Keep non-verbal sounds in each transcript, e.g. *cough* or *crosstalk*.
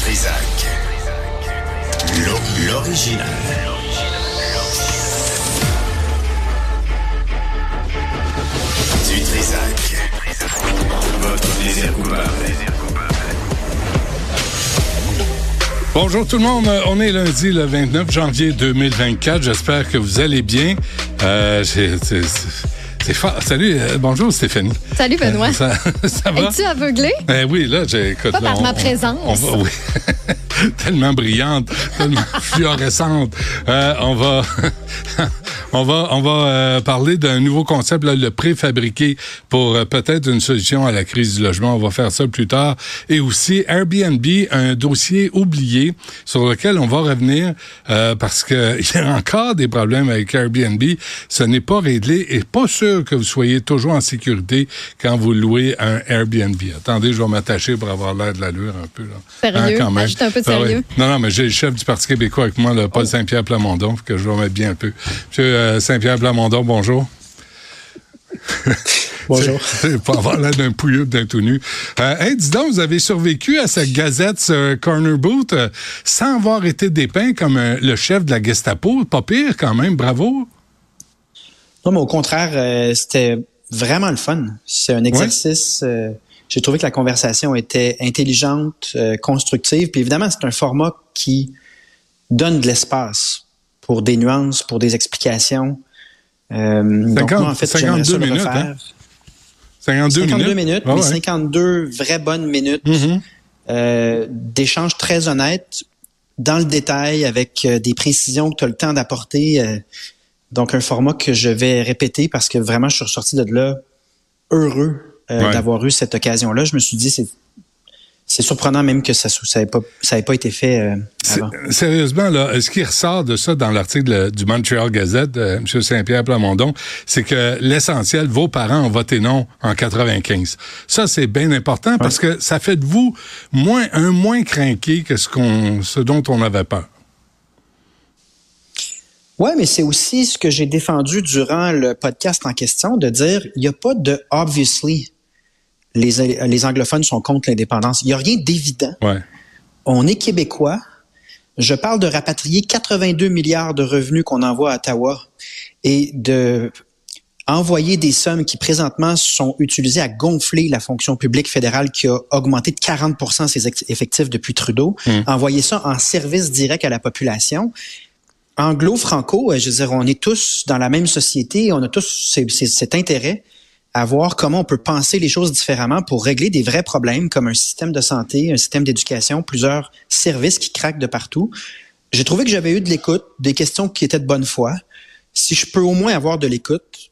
Trisac. L'o- L'original. Du Trisac. Votre plaisir coupable. Bonjour tout le monde, on est lundi le 29 janvier 2024, j'espère que vous allez bien. Euh, Salut, euh, bonjour Stéphanie. Salut Benoît. Euh, ça, ça va? Es-tu aveuglé? Eh oui, là, j'ai écoute, Pas là, par ma présence. on va- oui. *laughs* tellement brillante, tellement fluorescente. Euh, on va, *laughs* on va, on va euh, parler d'un nouveau concept, là, le préfabriqué, pour euh, peut-être une solution à la crise du logement. On va faire ça plus tard. Et aussi Airbnb, un dossier oublié sur lequel on va revenir euh, parce que *laughs* il y a encore des problèmes avec Airbnb. Ce n'est pas réglé et pas sûr que vous soyez toujours en sécurité quand vous louez un Airbnb. Attendez, je vais m'attacher pour avoir l'air de l'allure un peu. Là. Sérieux? quand même. Un peu de Ah sérieux. Non, non, mais j'ai le chef du Parti québécois avec moi, le Paul Saint-Pierre Plamondon, que je vais mettre bien un peu. Monsieur euh, Saint-Pierre Plamondon, bonjour. *laughs* Bonjour. *laughs* C'est- Pour avoir l'air d'un pouilleux d'un tout nu. Euh, hey, dis donc, vous avez survécu à cette gazette ce Corner Boot euh, sans avoir été dépeint comme euh, le chef de la Gestapo? Pas pire quand même, bravo. Non, mais au contraire, c'était vraiment le fun. C'est un exercice. J'ai trouvé que la conversation était intelligente, constructive. Puis évidemment, c'est un format qui donne de l'espace pour des nuances, pour des explications. Euh, donc, 50 moi, en fait, j'aimerais 52 ça le minutes, refaire. hein? 52, 52 minutes, minutes. mais Ah ouais. 52 vraies bonnes minutes Mhm. euh, d'échanges très honnêtes, dans le détail, avec euh, des précisions que tu as le temps d'apporter. euh, donc, un format que je vais répéter parce que vraiment, je suis ressorti de là heureux Ouais. d'avoir eu cette occasion-là. Je me suis dit, c'est c'est surprenant même que ça n'avait pas, ça ait pas été fait euh, avant. Sérieusement, là, ce qui ressort de ça dans l'article euh, du Montreal Gazette, de M. Saint-Pierre Plamondon, c'est que l'essentiel, vos parents ont voté non en 95. Ça, c'est bien important parce que ça fait de vous moins un moins craqué que ce qu'on, ce dont on avait peur. Ouais, mais c'est aussi ce que j'ai défendu durant le podcast en question, de dire, il n'y a pas de obviously les, les anglophones sont contre l'indépendance. Il n'y a rien d'évident. Ouais. On est québécois. Je parle de rapatrier 82 milliards de revenus qu'on envoie à Ottawa et de envoyer des sommes qui présentement sont utilisées à gonfler la fonction publique fédérale qui a augmenté de 40% ses effectifs depuis Trudeau, envoyer ça en service direct à la population. Anglo-franco, euh, je veux dire, on est tous dans la même société, on a tous ces- ces- cet intérêt à voir comment on peut penser les choses différemment pour régler des vrais problèmes comme un système de santé, un système d'éducation, plusieurs services qui craquent de partout. J'ai trouvé que j'avais eu de l'écoute, des questions qui étaient de bonne foi. Si je peux au moins avoir de l'écoute,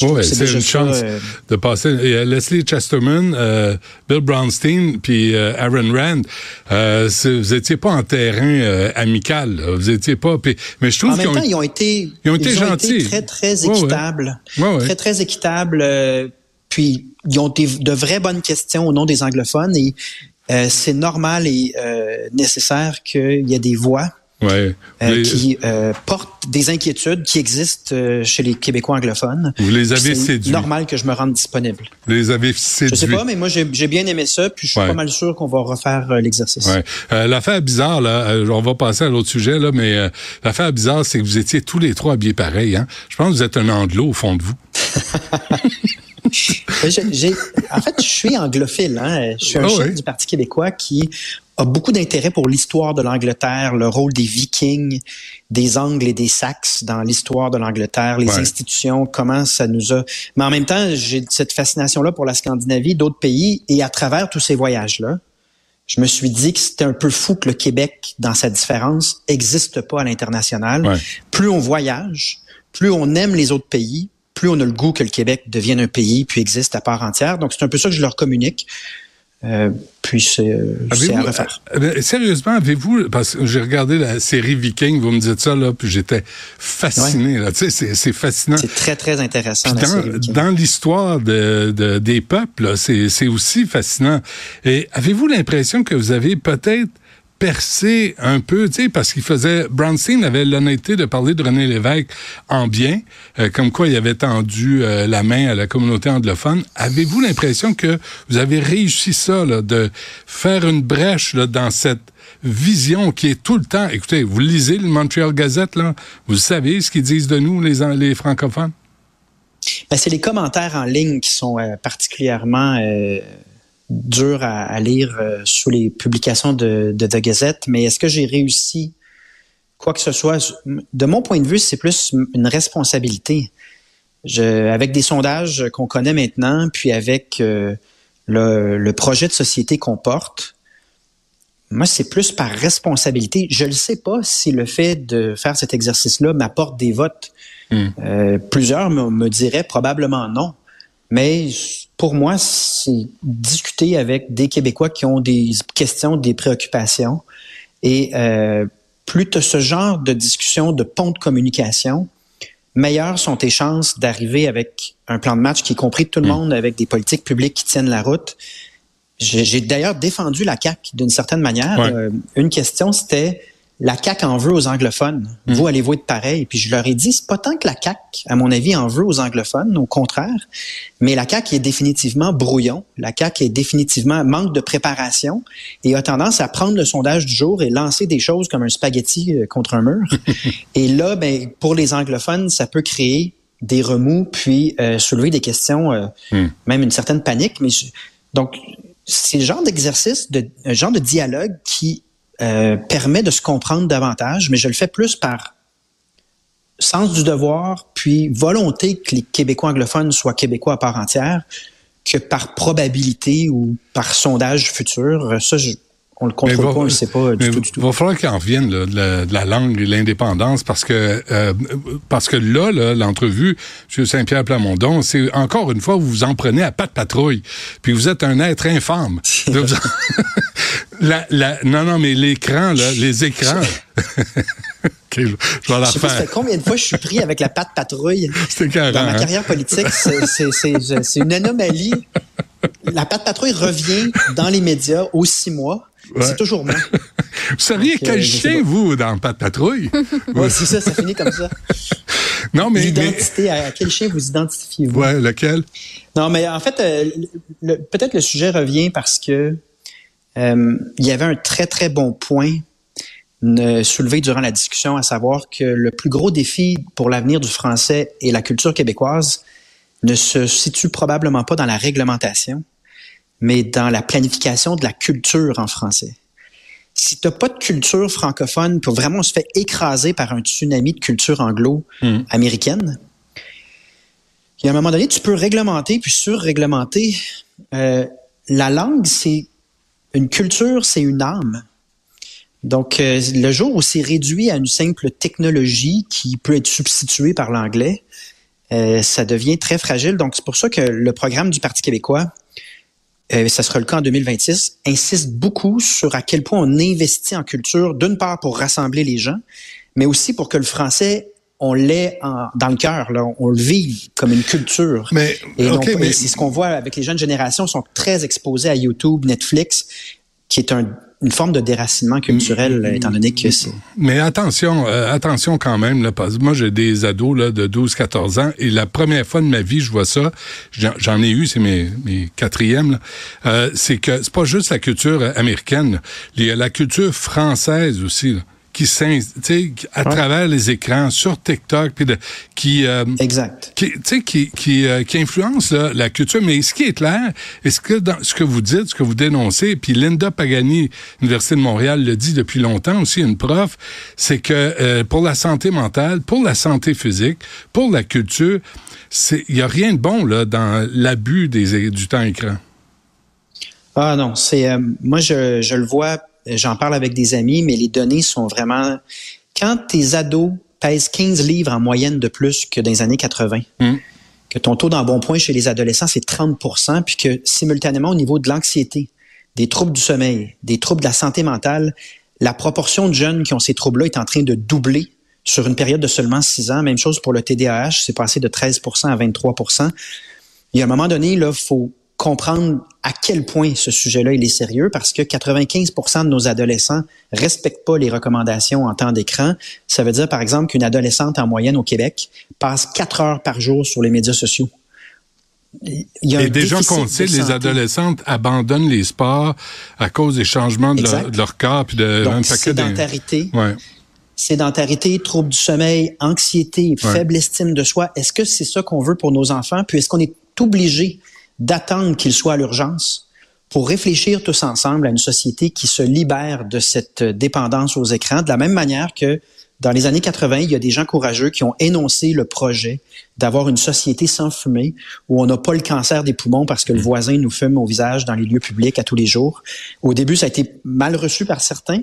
que c'est une chance euh, de passer. Et, euh, Leslie Chesterman, euh, Bill Brownstein, puis euh, Aaron Rand, euh, vous étiez pas en terrain euh, amical. là. Vous étiez pas. puis- mais je trouve qu'ils même ont temps, ils ont été, ils ont été gentils. très, très ouais. équitables. Ouais, ouais. Très, très équitables. euh, puis, ils ont des, de vraies bonnes questions au nom des anglophones et euh, c'est normal et euh, nécessaire qu'il y ait des voix Ouais. euh, qui euh, portent des inquiétudes qui existent euh, chez les Québécois anglophones. Vous les avez C'est séduits. normal que je me rende disponible. Vous les avez Je séduits. sais pas, mais moi, j'ai bien aimé ça, puis je suis Ouais. pas mal sûr qu'on va refaire euh, l'exercice. Ouais. L'affaire bizarre, là, on va passer à l'autre sujet, là, mais l'affaire bizarre, c'est que vous étiez tous les trois habillés pareil. Hein? Je pense que vous êtes un anglo au fond de vous. *laughs* En fait, je suis anglophile. Hein? Je suis un Ah chef du Parti québécois qui a beaucoup d'intérêt pour l'histoire de l'Angleterre, le rôle des Vikings, des Angles et des Saxes dans l'histoire de l'Angleterre, les Ouais. institutions, comment ça nous a... Mais en même temps, j'ai cette fascination-là pour la Scandinavie, d'autres pays, et à travers tous ces voyages-là, je me suis dit que c'était un peu fou que le Québec, dans sa différence, existe pas à l'international. Ouais. Plus on voyage, plus on aime les autres pays, plus on a le goût que le Québec devienne un pays puis existe à part entière. Donc, c'est un peu ça que je leur communique. Euh, puis c'est euh, à Avez-vous- refaire. euh, sérieusement, avez-vous, parce que j'ai regardé la série Viking, vous me dites ça, là, puis j'étais fasciné, là, tu sais, c'est- c'est fascinant. C'est très, très intéressant. Puis dans, dans l'histoire de, de- des peuples, là, c'est c'est aussi fascinant. Et avez-vous l'impression que vous avez peut-être percé un peu, tu sais, parce qu'il faisait. Brownstein avait l'honnêteté de parler de René Lévesque en bien, euh, comme quoi il avait tendu euh, la main à la communauté anglophone. Avez-vous l'impression que vous avez réussi ça, de faire une brèche dans cette vision qui est tout le temps. Écoutez, vous lisez le Montreal Gazette, là, vous savez ce qu'ils disent de nous, les, les francophones? Ben, c'est les commentaires en ligne qui sont euh, particulièrement euh, durs à, lire euh, sous les publications de, de The Gazette. Mais est-ce que j'ai réussi quoi que ce soit? De mon point de vue, c'est plus une responsabilité. Je, avec des sondages qu'on connaît maintenant, puis avec le, le, projet de société qu'on porte, moi, c'est plus par responsabilité. Je ne sais pas si le fait de faire cet exercice-là m'apporte des votes. Hmm. Euh, plusieurs me, diraient probablement non. Mais pour moi, c'est discuter avec des Québécois qui ont des questions, des préoccupations. Et euh, plus tu as ce genre de discussion, de pont de communication, meilleures sont tes chances d'arriver avec un plan de match qui est compris de tout le hmm. monde, avec des politiques publiques qui tiennent la route. J'ai d'ailleurs défendu la CAC d'une certaine manière. Euh, une question, c'était la CAC en veut aux anglophones. Mm. Vous allez-vous être pareil? Puis je leur ai dit, c'est pas tant que la CAC, à mon avis, en veut aux anglophones, au contraire. Mais la CAC est définitivement brouillon. La CAC est définitivement manque de préparation et a tendance à prendre le sondage du jour et lancer des choses comme un spaghetti euh, contre un mur. *laughs* et là, ben, pour les anglophones, ça peut créer des remous puis euh, soulever des questions, mm. même une certaine panique. Mais donc c'est le genre d'exercice, de, un genre de dialogue qui euh, permet de se comprendre davantage, mais je le fais plus par sens du devoir, puis volonté que les Québécois anglophones soient Québécois à part entière, que par probabilité ou par sondage futur. Ça, je, on le contrôle pas, on le sait pas du tout, du tout. Il va falloir qu'il en revienne de, la, langue et l'indépendance parce que euh, parce que là, l'entrevue, M. Saint-Pierre Plamondon, c'est encore une fois, vous vous en prenez à pas de patrouille. Puis vous êtes un être infâme. *laughs* *laughs* la, la, non, non, mais l'écran, là, les écrans. *laughs* je, vais la faire. combien de fois je suis pris avec la patte patrouille? Dans ma hein? carrière politique. C'est une anomalie. La patte patrouille revient dans les médias aux six mois. C'est toujours moi. *laughs* vous seriez quel euh, chien, vous, dans Pas de patrouille? *laughs* oui, c'est ça, ça finit comme ça. *laughs* Non, mais. L'identité, à quel chien vous identifiez-vous? Ouais, lequel? Non, mais en fait, euh, peut-être le sujet revient parce que euh, il y avait un très, très bon point soulevé durant la discussion, à savoir que le plus gros défi pour l'avenir du français et la culture québécoise ne se situe probablement pas dans la réglementation, mais dans la planification de la culture en français. Si tu n'as pas de culture francophone, pour vraiment on se fait écraser par un tsunami de culture anglo-américaine, il y a un moment donné, tu peux réglementer puis surréglementer. Euh, la langue, c'est une culture, c'est une âme. Donc, euh, le jour où c'est réduit à une simple technologie qui peut être substituée par l'anglais, euh, ça devient très fragile. Donc, c'est pour ça que le programme du Parti québécois euh, ça sera le cas en 2026, insiste beaucoup sur à quel point on investit en culture, d'une part pour rassembler les gens, mais aussi pour que le français on l'ait dans le cœur, on le vive comme une culture. Mais, et mais... c'est ce qu'on voit avec les jeunes générations, sont très exposés à YouTube, Netflix, qui est un une forme de déracinement culturel, mm, étant donné que c'est... Mais attention, euh, attention quand même, là, parce que moi, j'ai des ados là, de 12-14 ans, et la première fois de ma vie, je vois ça, j'en ai eu, c'est mes, mes quatrièmes, euh, c'est que c'est pas juste la culture américaine, il y a la culture française aussi. Là qui à travers les écrans sur TikTok puis qui euh, exact. qui qui qui, euh, qui influence la culture. Mais ce qui est clair est-ce que dans ce que vous dites ce que vous dénoncez puis Linda Pagani Université de Montréal le dit depuis longtemps aussi une prof c'est que euh, pour la santé mentale pour la santé physique pour la culture c'est il y a rien de bon là dans l'abus des du temps écran. Ah non c'est moi je je le vois j'en parle avec des amis, mais les données sont vraiment... Quand tes ados pèsent 15 livres en moyenne de plus que dans les années 80, hmm. que ton taux d'embonpoint chez les adolescents, c'est 30% puis que simultanément, au niveau de l'anxiété, des troubles du sommeil, des troubles de la santé mentale, la proportion de jeunes qui ont ces troubles-là est en train de doubler sur une période de seulement 6 ans. Même chose pour le TDAH, c'est passé de 13% à 23 Il y a un moment donné, il faut comprendre à quel point ce sujet-là il est sérieux parce que 95 de nos adolescents respectent pas les recommandations en temps d'écran. Ça veut dire par exemple qu'une adolescente en moyenne au Québec passe quatre heures par jour sur les médias sociaux. Il y a Et déjà qu'on sait, les adolescentes abandonnent les sports à cause des changements de leur, corps puis de Donc, sédentarité. Ouais. Sédentarité, troubles du sommeil, anxiété, faible estime de soi. Est-ce que c'est ça qu'on veut pour nos enfants? Puis est-ce qu'on est obligé d'attendre qu'ils soient à l'urgence pour réfléchir tous ensemble à une société qui se libère de cette dépendance aux écrans, de la même manière que dans les années 80, il y a des gens courageux qui ont énoncé le projet d'avoir une société sans fumée où on n'a pas le cancer des poumons parce que le voisin nous fume au visage dans les lieux publics à tous les jours. Au début, ça a été mal reçu par certains,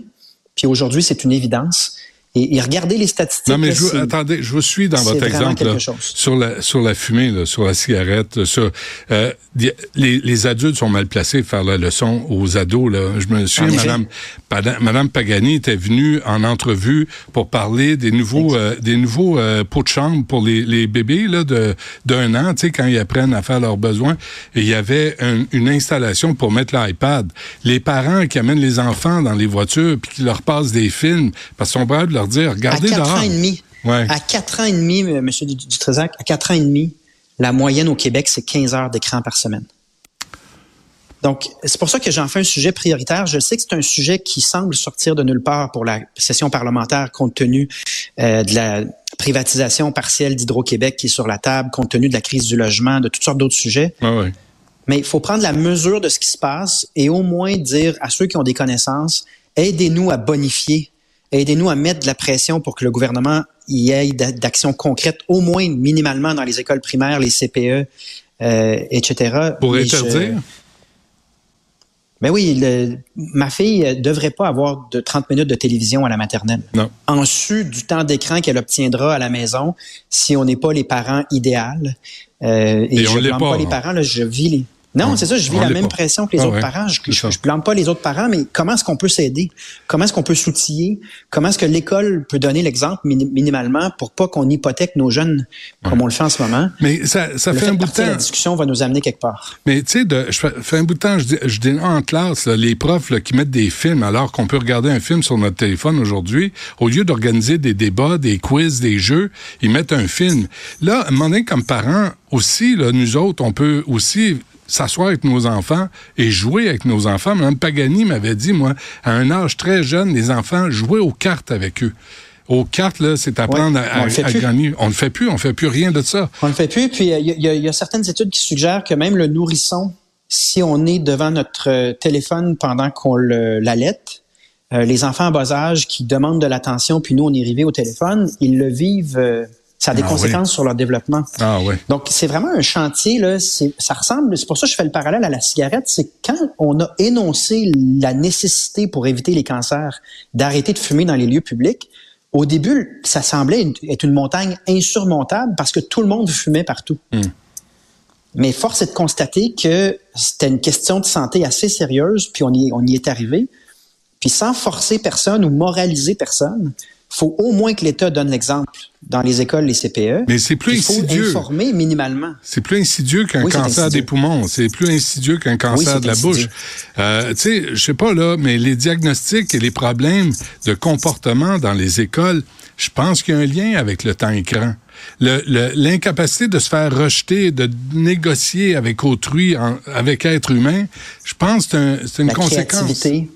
puis aujourd'hui, c'est une évidence. Et, regardez les statistiques. Non, mais je, attendez, je vous suis dans votre exemple sur la sur la fumée, sur la cigarette, sur euh, les, les, adultes sont mal placés pour faire la leçon aux ados. Là. Je me souviens, Madame, Madame Pagani était venue en entrevue pour parler des nouveaux euh, des nouveaux euh, pots de chambre pour les, les bébés là de d'un an, tu sais, quand ils apprennent à faire leurs besoins. Et il y avait une installation pour mettre l'iPad. Les parents qui amènent les enfants dans les voitures puis qui leur passent des films parce qu'ils sont de leur dire, regardez à 4 ans et demi. À 4 ans et demi, M. Dutrézac, à 4 ans et demi, la moyenne au Québec, c'est 15 heures d'écran par semaine. Donc, c'est pour ça que j'en fais un sujet prioritaire. Je sais que c'est un sujet qui semble sortir de nulle part pour la session parlementaire compte tenu euh, de la privatisation partielle d'Hydro-Québec qui est sur la table, compte tenu de la crise du logement, de toutes sortes d'autres sujets. Mais il faut prendre la mesure de ce qui se passe et au moins dire à ceux qui ont des connaissances, aidez-nous à bonifier Aidez-nous à mettre de la pression pour que le gouvernement y ait d'actions concrètes, au moins minimalement dans les écoles primaires, les CPE, euh, etc. Pour interdire? Mais ben oui, ma fille devrait pas avoir de 30 minutes de télévision à la maternelle. Non. En su du temps d'écran qu'elle obtiendra à la maison si on n'est pas les parents idéaux. Euh, et, je ne pas les parents, là, je vis les, non, c'est ça, je vis la même pression que les ah autres parents. Je ne blâme pas les autres parents, mais comment est-ce qu'on peut s'aider? Comment est-ce qu'on peut s'outiller? Comment est-ce que l'école peut donner l'exemple minimalement pour pas qu'on hypothèque nos jeunes comme on le fait en ce moment? Mais ça, ça fait, un bout de temps. La discussion va nous amener quelque part. Mais tu sais, je fais un bout de temps, je, je dis en classe, les profs qui mettent des films alors qu'on peut regarder un film sur notre téléphone aujourd'hui, au lieu d'organiser des débats, des quiz, des jeux, ils mettent un film. Là, à un moment donné, comme parents, aussi, là, nous autres, on peut aussi s'asseoir avec nos enfants et jouer avec nos enfants. Mme Pagani m'avait dit, moi, à un âge très jeune, les enfants jouaient aux cartes avec eux. Aux cartes, là, c'est apprendre à, gagner. On ne fait plus, on ne fait plus rien de ça. On ne fait plus. Puis il y, a certaines études qui suggèrent que même le nourrisson, si on est devant notre euh, téléphone pendant qu'on l'allait, euh, les enfants en bas âge qui demandent de l'attention, puis nous, on est arrivé au téléphone, ils le vivent euh, ça a des ah conséquences sur leur développement. Ah, ouais. Donc, c'est vraiment un chantier, là. Ça ressemble, c'est pour ça que je fais le parallèle à la cigarette. C'est quand on a énoncé la nécessité pour éviter les cancers d'arrêter de fumer dans les lieux publics. Au début, ça semblait être une montagne insurmontable parce que tout le monde fumait partout. Hmm. Mais force est de constater que c'était une question de santé assez sérieuse, puis on y, on y est arrivé. Puis sans forcer personne ou moraliser personne, faut au moins que l'État donne l'exemple dans les écoles, les CPE. Mais c'est plus insidieux. Il faut informer minimalement. C'est plus insidieux qu'un cancer des poumons. C'est plus insidieux qu'un cancer de la bouche. Euh, tu sais, je sais pas là, mais les diagnostics et les problèmes de comportement dans les écoles, je pense qu'il y a un lien avec le temps écran. L'incapacité de se faire rejeter, de négocier avec autrui, avec être humain, je pense que c'est une conséquence. Créativité,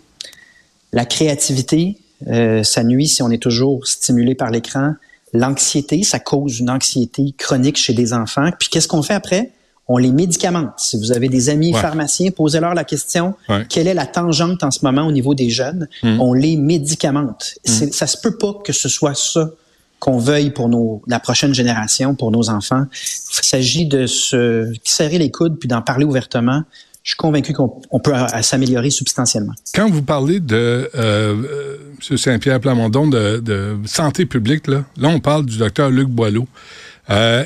la créativité, euh, ça nuit si on est toujours stimulé par l'écran. L'anxiété, ça cause une anxiété chronique chez des enfants. Puis qu'est-ce qu'on fait après? On les médicamente. Si vous avez des amis pharmaciens, posez-leur la question quelle est la tangente en ce moment au niveau des jeunes? Mmh. On les médicamente. Mmh. Ça se peut pas que ce soit ça qu'on veuille pour nos, la prochaine génération, pour nos enfants. Il s'agit de se serrer les coudes puis d'en parler ouvertement je suis convaincu qu'on peut s'améliorer substantiellement. Quand vous parlez de euh, euh M. Saint-Pierre Plamondon de, santé publique, là, là on parle du docteur Luc Boileau. Euh,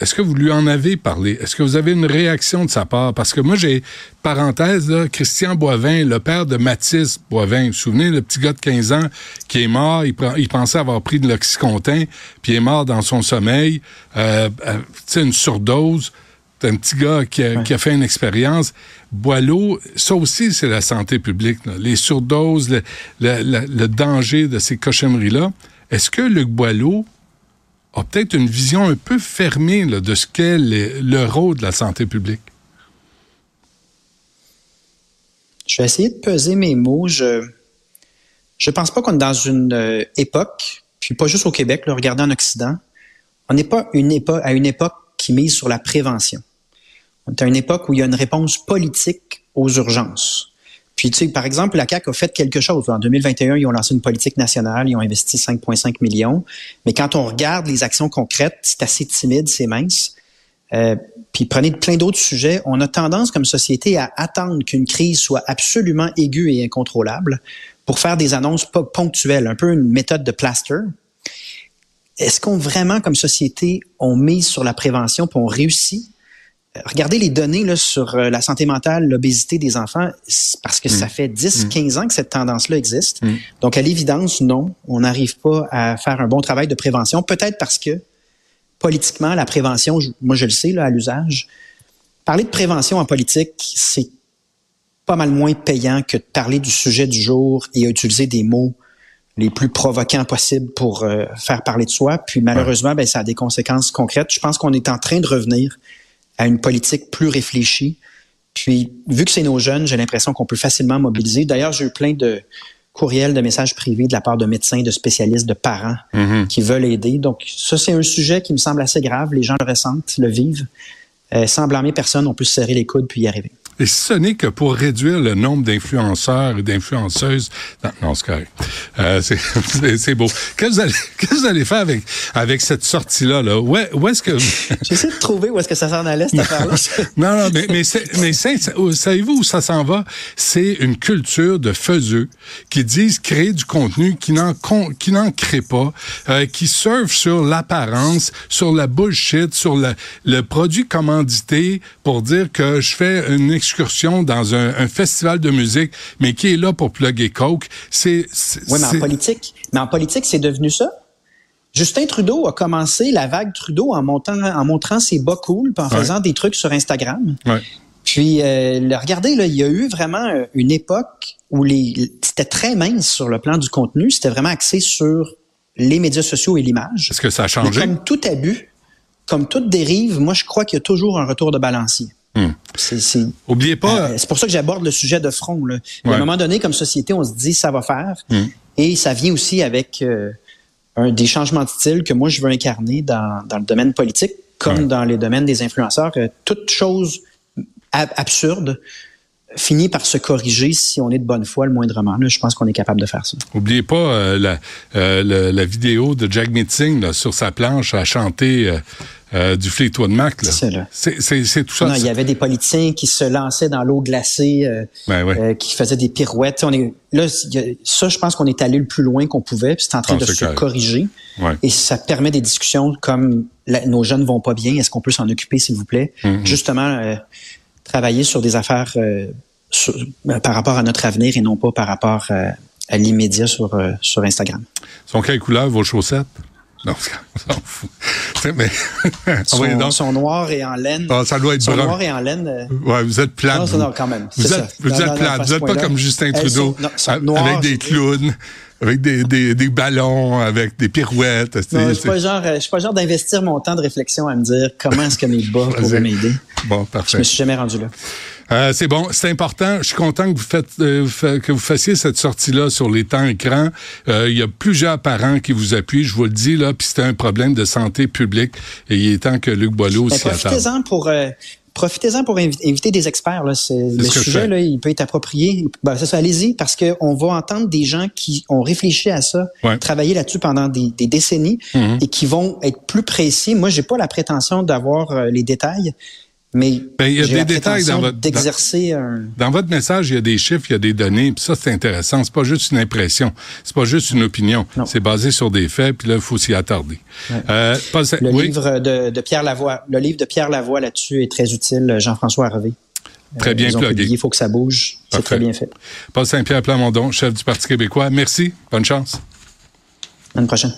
est-ce que vous lui en avez parlé? Est-ce que vous avez une réaction de sa part? Parce que moi, j'ai, parenthèse, là, Christian Boivin, le père de Mathis Boivin, vous vous souvenez, le petit gars de 15 ans qui est mort, il, pensait avoir pris de l'oxycontin, puis il est mort dans son sommeil, euh, euh une surdose un petit gars qui a, qui a fait une expérience. Boileau, ça aussi, c'est la santé publique. là. Les surdoses, le, le- le- le danger de ces cochonneries-là. Est-ce que Luc Boileau a peut-être une vision un peu fermée là, de ce qu'est le, le rôle de la santé publique? Je vais essayer de peser mes mots. Je je pense pas qu'on est dans une euh, époque, puis pas juste au Québec, le regardez en Occident, on n'est pas une époque, à une époque qui mise sur la prévention. On est à une époque où il y a une réponse politique aux urgences. Puis, tu sais, par exemple, la CAQ a fait quelque chose. En 2021, ils ont lancé une politique nationale, ils ont investi 5,5 millions. Mais quand on regarde les actions concrètes, c'est assez timide, c'est mince. Euh, puis prenez plein d'autres sujets. On a tendance comme société à attendre qu'une crise soit absolument aiguë et incontrôlable pour faire des annonces ponctuelles, un peu une méthode de plaster. Est-ce qu'on vraiment, comme société, on mise sur la prévention puis on réussit? Regardez les données là, sur euh, la santé mentale, l'obésité des enfants, parce que ça fait 10, 15 ans que cette tendance-là existe. Donc, à l'évidence, non, on n'arrive pas à faire un bon travail de prévention. Peut-être parce que politiquement, la prévention, moi je le sais là, à l'usage, parler de prévention en politique, c'est pas mal moins payant que de parler du sujet du jour et utiliser des mots les plus provoquants possibles pour euh, faire parler de soi. Puis malheureusement, ben, ça a des conséquences concrètes. Je pense qu'on est en train de revenir à une politique plus réfléchie. Puis, vu que c'est nos jeunes, j'ai l'impression qu'on peut facilement mobiliser. D'ailleurs, j'ai eu plein de courriels, de messages privés de la part de médecins, de spécialistes, de parents qui veulent aider. Donc, ça, c'est un sujet qui me semble assez grave. Les gens le ressentent, le vivent. Euh, sans blâmer personne, on peut se serrer les coudes puis y arriver. Et ce n'est que pour réduire le nombre d'influenceurs et d'influenceuses. Non, non c'est correct. Euh, *laughs* c'est- beau. Qu'est-ce que vous allez, qu'est-ce *laughs* que vous allez faire avec, avec cette sortie-là? Là? Où, où est-ce que... *laughs* J'essaie de trouver où est-ce que ça s'en allait, cette affaire-là. non, non, mais, mais, mais c'est- savez-vous où ça s'en va? C'est une culture de faiseux qui disent créer du contenu qui n'en qui n'en crée pas, euh, qui surfent sur l'apparence, sur la bullshit, sur le, le produit commandité pour dire que je fais une excursion dans un, un festival de musique, mais qui est là pour plugger Coke. C'est, Oui, mais en politique, mais en politique, c'est devenu ça. Justin Trudeau a commencé la vague Trudeau en montant, en montrant ses bas cool, puis en Ouais. faisant des trucs sur Instagram. Ouais. Puis, euh, le- regardez, là, il y a eu vraiment euh, une époque où les, c'était très mince sur le plan du contenu. C'était vraiment axé sur les médias sociaux et l'image. Est-ce que ça a Mais changé? comme tout abus, comme toute dérive, moi, je crois qu'il y a toujours un retour de balancier. Hmm. C'est, Oubliez pas, euh, c'est pour ça que j'aborde le sujet de front. Là. À un moment donné, comme société, on se dit ça va faire. Mm. Et ça vient aussi avec euh, un, des changements de style que moi, je veux incarner dans, dans le domaine politique, comme Ouais. dans les domaines des influenceurs. que toute chose ab- absurde finit par se corriger si on est de bonne foi le moindrement. Là, je pense qu'on est capable de faire ça. Oubliez pas euh, la, euh, la vidéo de Jack Meeting là, sur sa planche à chanter euh, euh, du Fleetwood Mac. là. C'est tout ça. Non, il y avait des politiciens qui se lançaient dans l'eau glacée, Ben ouais. qui faisaient des pirouettes. On est, là, ça, je pense qu'on est allé le plus loin qu'on pouvait, puis c'est en train Ah, de se corriger. Ouais. Et ça permet des discussions comme la- nos jeunes vont pas bien, est-ce qu'on peut s'en occuper, s'il vous plaît? Mm-hmm. Justement, travailler sur des affaires euh, sur- euh, par rapport à notre avenir et non pas par rapport euh, à l'immédiat sur, euh, sur Instagram. Sont quelle couleur vos chaussettes? Non, on s'en fout. *laughs* Mais, Son, son noir et en laine. Ah, ça doit être son brun. noir et en laine. Ouais, vous êtes plate. Non, ça, vous. non, quand même. Vous êtes, vous Non, êtes non, plate. Vous ce êtes pas comme Justin Elles Trudeau, sont- avec des clowns, avec des, des, des ballons, avec des pirouettes. Non, je suis pas genre, je suis pas genre d'investir mon temps de réflexion à me dire comment est-ce que mes bas pourraient m'aider. Bon, Je parfait. me suis jamais rendu là. Euh, c'est bon, c'est important. Je suis content que vous faites euh, que vous fassiez cette sortie-là sur les temps écrans. Euh, Il y a plusieurs parents qui vous appuient, je vous le dis là, puis c'est un problème de santé publique et il est temps que Luc Boileau Ben, s'y attarde. profitez-en pour euh, profitez-en pour invi- inviter des experts. Là. Le sujet, là, il peut être approprié. Ben, c'est ça, allez-y, parce qu'on va entendre des gens qui ont réfléchi à ça, Ouais. travaillé là-dessus pendant des, des décennies Mhm. et qui vont être plus précis. Moi, j'ai pas la prétention d'avoir euh, les détails, mais Ben, il y a des détails dans votre- d'exercer un... Dans votre message, il y a des chiffres, il y a des données, puis ça, c'est intéressant. C'est pas juste une impression, c'est pas juste une opinion. Non. C'est basé sur des faits, puis là, il faut s'y attarder. Euh, Le oui, livre de, de Pierre Lavoie, le livre de Pierre Lavoie là-dessus est très utile. Jean-François Harvey. très bien ont plugué. Il faut que ça bouge. C'est très bien fait. Paul Saint-Pierre Plamondon, chef du Parti québécois. Merci. Bonne chance. À une prochaine.